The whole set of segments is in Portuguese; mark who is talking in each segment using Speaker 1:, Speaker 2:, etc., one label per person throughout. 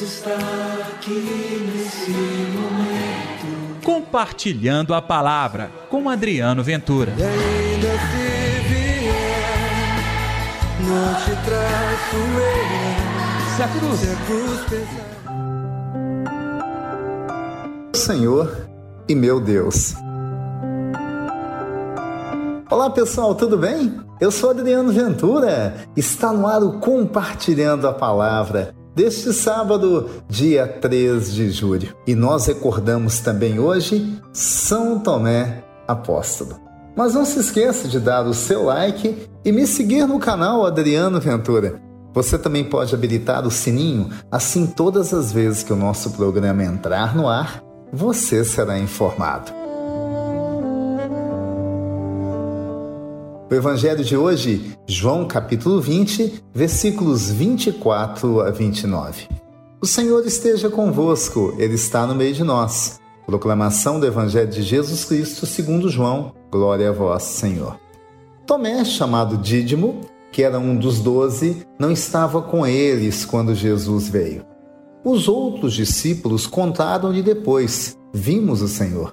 Speaker 1: Deus está aqui nesse momento.
Speaker 2: Compartilhando a palavra com Adriano Ventura.
Speaker 1: E ainda se vier, não te traço eu.
Speaker 2: Se a cruz.
Speaker 1: Se a cruz pesar.
Speaker 3: Senhor e meu Deus. Olá pessoal, tudo bem? Eu sou Adriano Ventura. Está no ar o Compartilhando a Palavra deste sábado, dia 3 de julho. E nós recordamos também hoje São Tomé Apóstolo. Mas não se esqueça de dar o seu like e me seguir no canal Adriano Ventura. Você também pode habilitar o sininho, assim todas as vezes que o nosso programa entrar no ar, você será informado. O evangelho de hoje, João capítulo 20, versículos 24 a 29. O Senhor esteja convosco, ele está no meio de nós. Proclamação do evangelho de Jesus Cristo, segundo João. Glória a vós, Senhor. Tomé, chamado Dídimo, que era um dos doze, não estava com eles quando Jesus veio. Os outros discípulos contaram-lhe depois: Vimos o Senhor.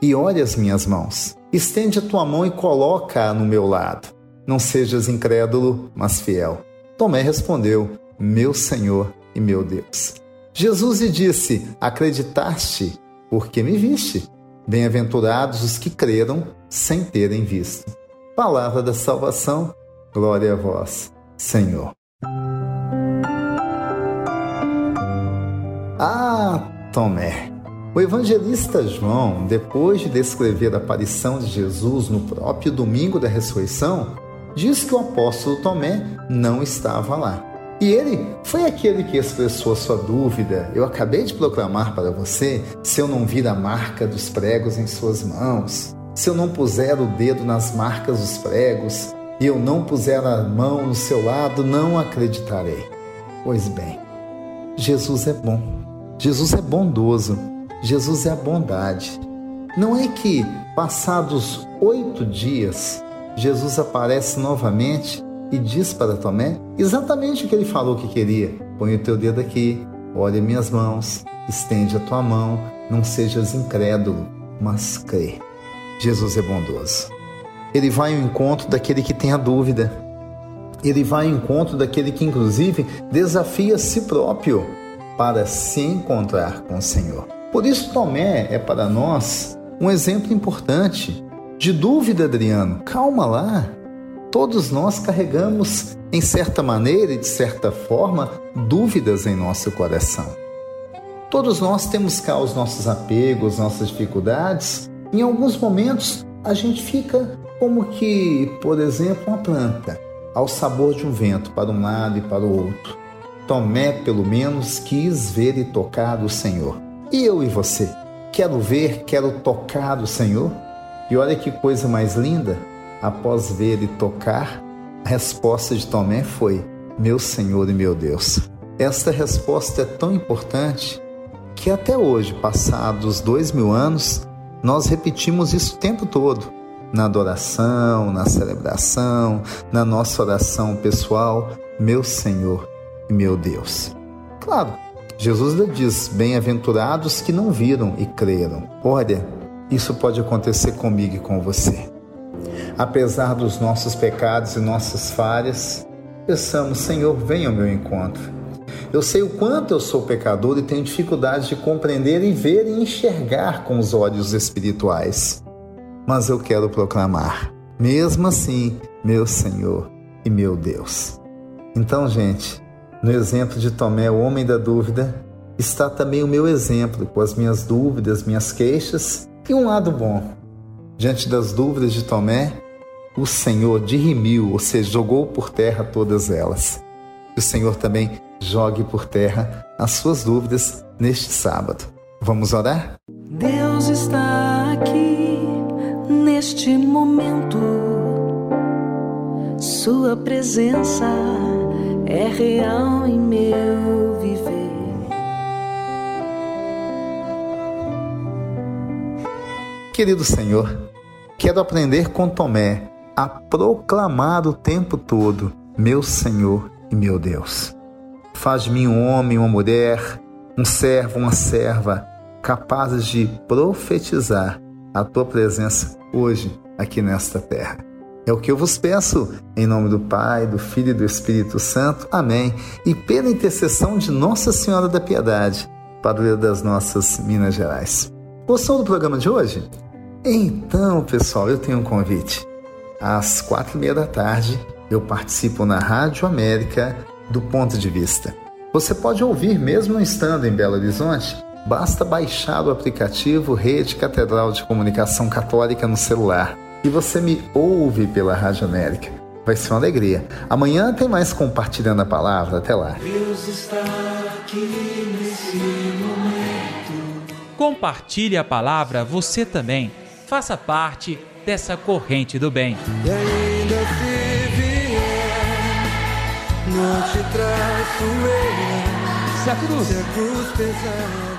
Speaker 3: e olhe as minhas mãos. Estende a tua mão e coloca-a no meu lado. Não sejas incrédulo, mas fiel. Tomé respondeu: Meu Senhor e meu Deus. Jesus lhe disse: Acreditaste, porque me viste. Bem-aventurados os que creram sem terem visto. Palavra da salvação, glória a vós, Senhor. Ah, Tomé! O evangelista João, depois de descrever a aparição de Jesus no próprio domingo da ressurreição, diz que o apóstolo Tomé não estava lá. E ele foi aquele que expressou a sua dúvida. Eu acabei de proclamar para você: se eu não vir a marca dos pregos em suas mãos, se eu não puser o dedo nas marcas dos pregos e eu não puser a mão no seu lado, não acreditarei. Pois bem, Jesus é bom, Jesus é bondoso Jesus é a bondade. Não é que, passados oito dias, Jesus aparece novamente e diz para Tomé exatamente o que ele falou que queria: põe o teu dedo aqui, olha minhas mãos, estende a tua mão, não sejas incrédulo, mas crê. Jesus é bondoso. Ele vai ao encontro daquele que tem a dúvida. Ele vai ao encontro daquele que, inclusive, desafia a si próprio para se encontrar com o Senhor. Por isso, Tomé é para nós um exemplo importante de dúvida, Adriano. Calma lá. Todos nós carregamos, em certa maneira e de certa forma, dúvidas em nosso coração. Todos nós temos cá os nossos apegos, nossas dificuldades. Em alguns momentos, a gente fica como que, por exemplo, uma planta, ao sabor de um vento, para um lado e para o outro. Tomé, pelo menos, quis ver e tocar o Senhor. E eu e você? Quero ver, quero tocar o Senhor? E olha que coisa mais linda! Após ver e tocar, a resposta de Tomé foi: Meu Senhor e meu Deus. Esta resposta é tão importante que até hoje, passados dois mil anos, nós repetimos isso o tempo todo. Na adoração, na celebração, na nossa oração pessoal, meu Senhor meu Deus. Claro, Jesus diz: Bem-aventurados que não viram e creram. Olha, isso pode acontecer comigo e com você. Apesar dos nossos pecados e nossas falhas, peçamos, Senhor, venha ao meu encontro. Eu sei o quanto eu sou pecador e tenho dificuldade de compreender e ver e enxergar com os olhos espirituais. Mas eu quero proclamar, mesmo assim, meu Senhor e meu Deus. Então, gente, no exemplo de Tomé, o homem da dúvida, está também o meu exemplo, com as minhas dúvidas, minhas queixas e um lado bom. Diante das dúvidas de Tomé, o Senhor dirimiu, ou seja, jogou por terra todas elas. O Senhor também jogue por terra as suas dúvidas neste sábado. Vamos orar?
Speaker 4: Deus está aqui neste momento. Sua presença é real em meu viver.
Speaker 3: Querido Senhor, quero aprender com Tomé a proclamar o tempo todo: Meu Senhor e meu Deus. Faz de mim um homem, uma mulher, um servo, uma serva, capazes de profetizar a tua presença hoje aqui nesta terra. É o que eu vos peço, em nome do Pai, do Filho e do Espírito Santo. Amém. E pela intercessão de Nossa Senhora da Piedade, padroeira das nossas Minas Gerais. Gostou do programa de hoje? Então, pessoal, eu tenho um convite. Às quatro e meia da tarde, eu participo na Rádio América do Ponto de Vista. Você pode ouvir mesmo não estando em Belo Horizonte. Basta baixar o aplicativo Rede Catedral de Comunicação Católica no celular e você me ouve pela Rádio América. Vai ser uma alegria. Amanhã tem mais compartilhando a palavra. Até lá.
Speaker 1: Deus está aqui nesse momento.
Speaker 2: Compartilhe a palavra você também. Faça parte dessa corrente do bem.
Speaker 1: E ainda se vier, não te traço eu.
Speaker 2: Se a cruz
Speaker 1: Se a cruz pesar